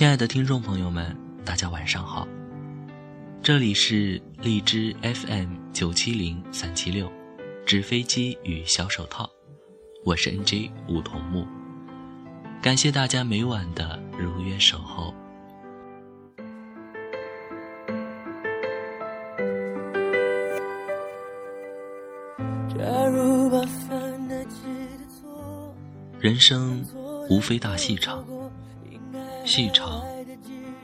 亲爱的听众朋友们，大家晚上好，这里是荔枝 FM 九七零三七六，纸飞机与小手套，我是 NJ 梧桐木，感谢大家每晚的如约守候。人生无非大戏场，戏场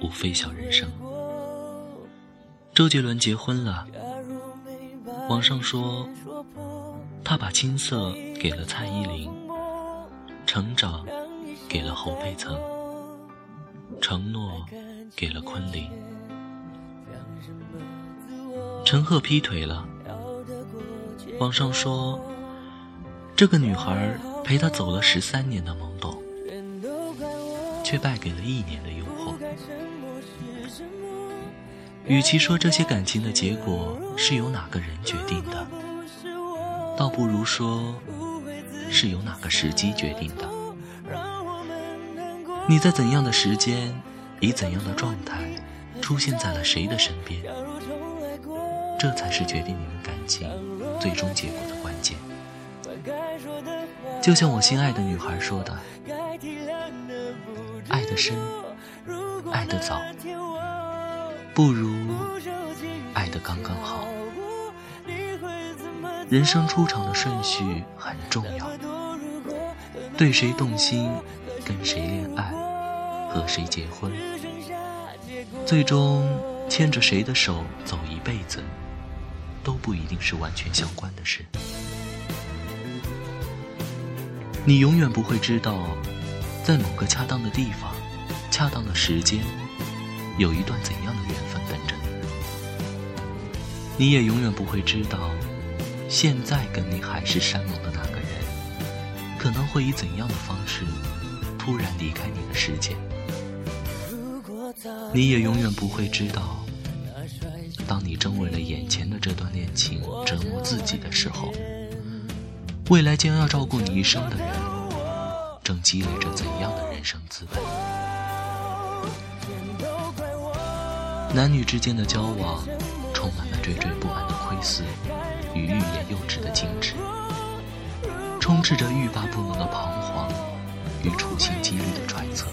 无非小人生。周杰伦结婚了，网上说他把青涩给了蔡依林，成长给了侯佩岑，承诺给了昆凌。陈赫劈腿了，网上说这个女孩。陪他走了十三年的懵懂，却败给了一年的诱惑。与其说这些感情的结果是由哪个人决定的，倒不如说是由哪个时机决定的。你在怎样的时间，以怎样的状态，出现在了谁的身边，这才是决定你们感情最终结果的关键。就像我心爱的女孩说的：“爱的深，爱得早，不如爱得刚刚好。”人生出场的顺序很重要，对谁动心，跟谁恋爱，和谁结婚，最终牵着谁的手走一辈子，都不一定是完全相关的事。你永远不会知道，在某个恰当的地方、恰当的时间，有一段怎样的缘分等着你。你也永远不会知道，现在跟你海誓山盟的那个人，可能会以怎样的方式突然离开你的世界。你也永远不会知道，当你正为了眼前的这段恋情折磨自己的时候。未来将要照顾你一生的人，正积累着怎样的人生滋味？男女之间的交往，充满了惴惴不安的窥伺与欲言又止的矜持，充斥着欲罢不能的彷徨与处心积虑的揣测。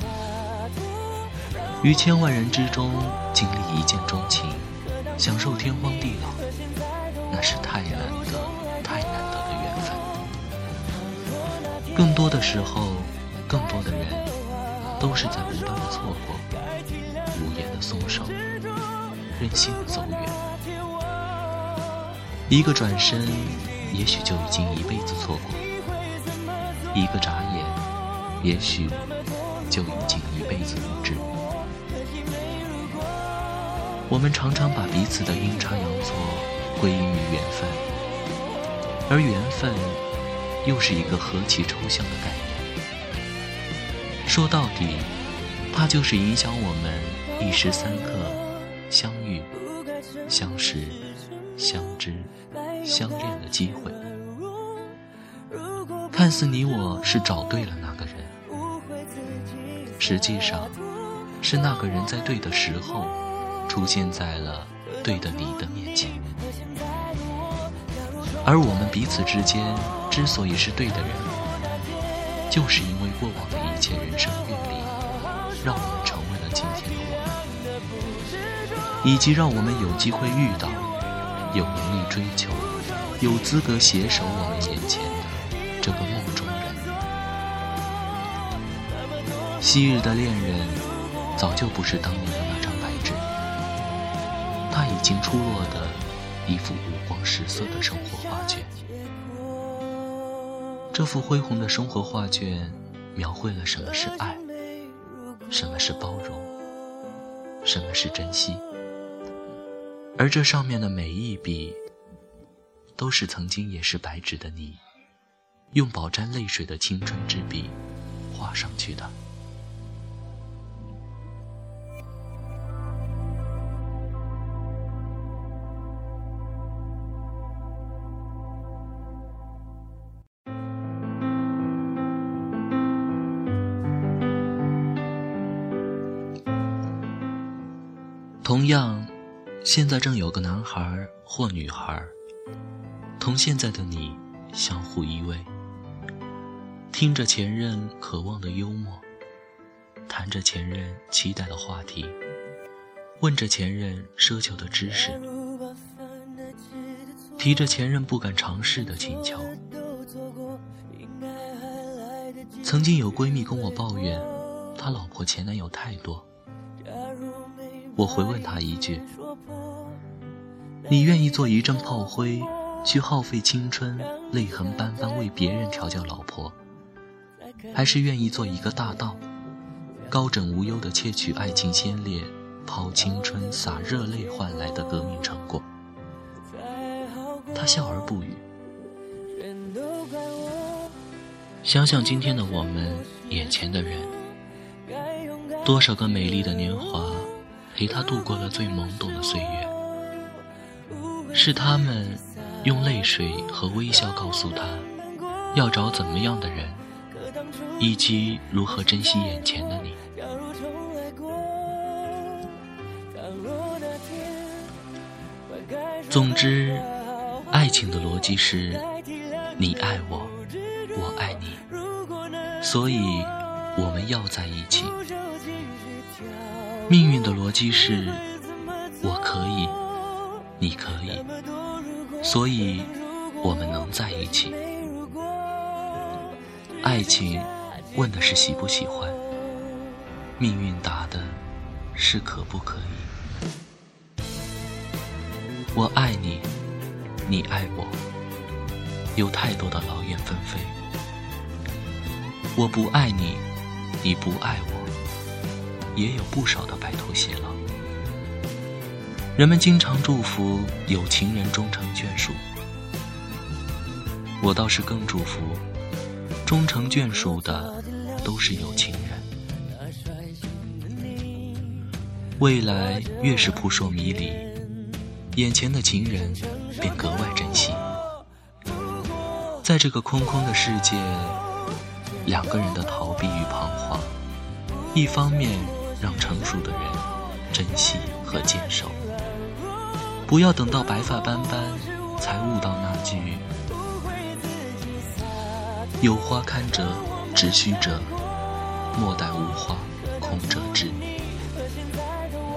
于千万人之中经历一见钟情，享受天荒地老，那是太难得、太难得的缘分。更多的时候，更多的人都是在不断的错过，无言的松手，任性的走远。一个转身，也许就已经一辈子错过；一个眨眼，也许就已经一辈子无知。我们常常把彼此的阴差阳错归因于缘分，而缘分。又是一个何其抽象的概念。说到底，它就是影响我们一时三刻相遇、相识、相知、相恋的机会。看似你我是找对了那个人，实际上，是那个人在对的时候，出现在了对的你的面前。而我们彼此之间之所以是对的人，就是因为过往的一切人生阅历，让我们成为了今天的我们，以及让我们有机会遇到，有能力追求，有资格携手我们眼前的这个梦中人。昔日的恋人，早就不是当年的那张白纸，他已经出落的。一幅五光十色的生活画卷，这幅恢宏的生活画卷，描绘了什么是爱，什么是包容，什么是珍惜。而这上面的每一笔，都是曾经也是白纸的你，用饱蘸泪水的青春之笔画上去的。同样，现在正有个男孩或女孩，同现在的你相互依偎，听着前任渴望的幽默，谈着前任期待的话题，问着前任奢求的知识，提着前任不敢尝试的请求。曾经有闺蜜跟我抱怨，她老婆前男友太多。我回问他一句：“你愿意做一阵炮灰，去耗费青春、泪痕斑斑为别人调教老婆，还是愿意做一个大盗，高枕无忧的窃取爱情先烈、抛青春、洒热泪换来的革命成果？”他笑而不语。想想今天的我们，眼前的人，多少个美丽的年华。陪他度过了最懵懂的岁月，是他们用泪水和微笑告诉他要找怎么样的人，以及如何珍惜眼前的你。总之，爱情的逻辑是：你爱我，我爱你，所以我们要在一起。命运的逻辑是：我可以，你可以，所以我们能在一起。爱情问的是喜不喜欢，命运答的是可不可以。我爱你，你爱我，有太多的劳燕分飞。我不爱你，你不爱我。也有不少的白头偕老。人们经常祝福有情人终成眷属，我倒是更祝福终成眷属的都是有情人。未来越是扑朔迷离，眼前的情人便格外珍惜。在这个空空的世界，两个人的逃避与彷徨，一方面。让成熟的人珍惜和坚守，不要等到白发斑斑才悟到那句“有花堪折直须折，莫待无花空折枝”。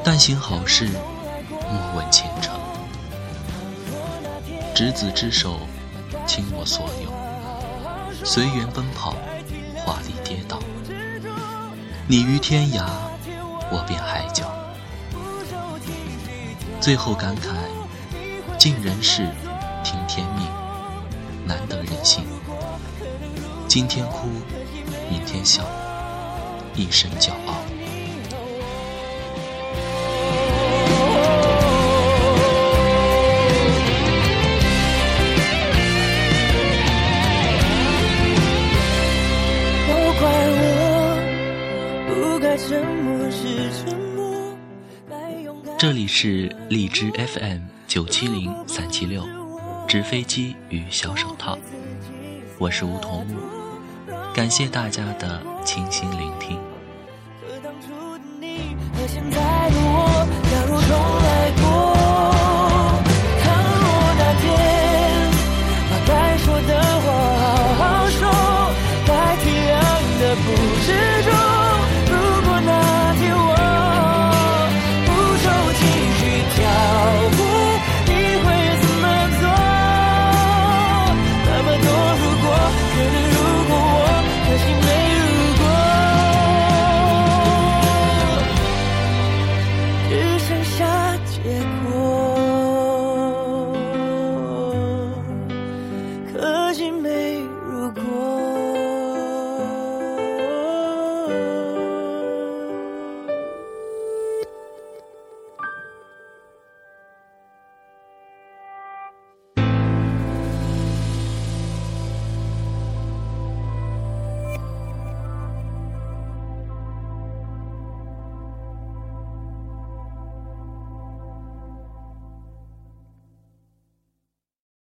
但行好事，莫问前程。执子之手，倾我所有，随缘奔跑，华丽跌倒。你于天涯。我便海角，最后感慨：尽人事，听天命，难得人心。今天哭，明天笑，一生骄傲。是荔枝 FM 九七零三七六，纸飞机与小手套，我是梧桐木，感谢大家的倾心聆听。可当初的你和现在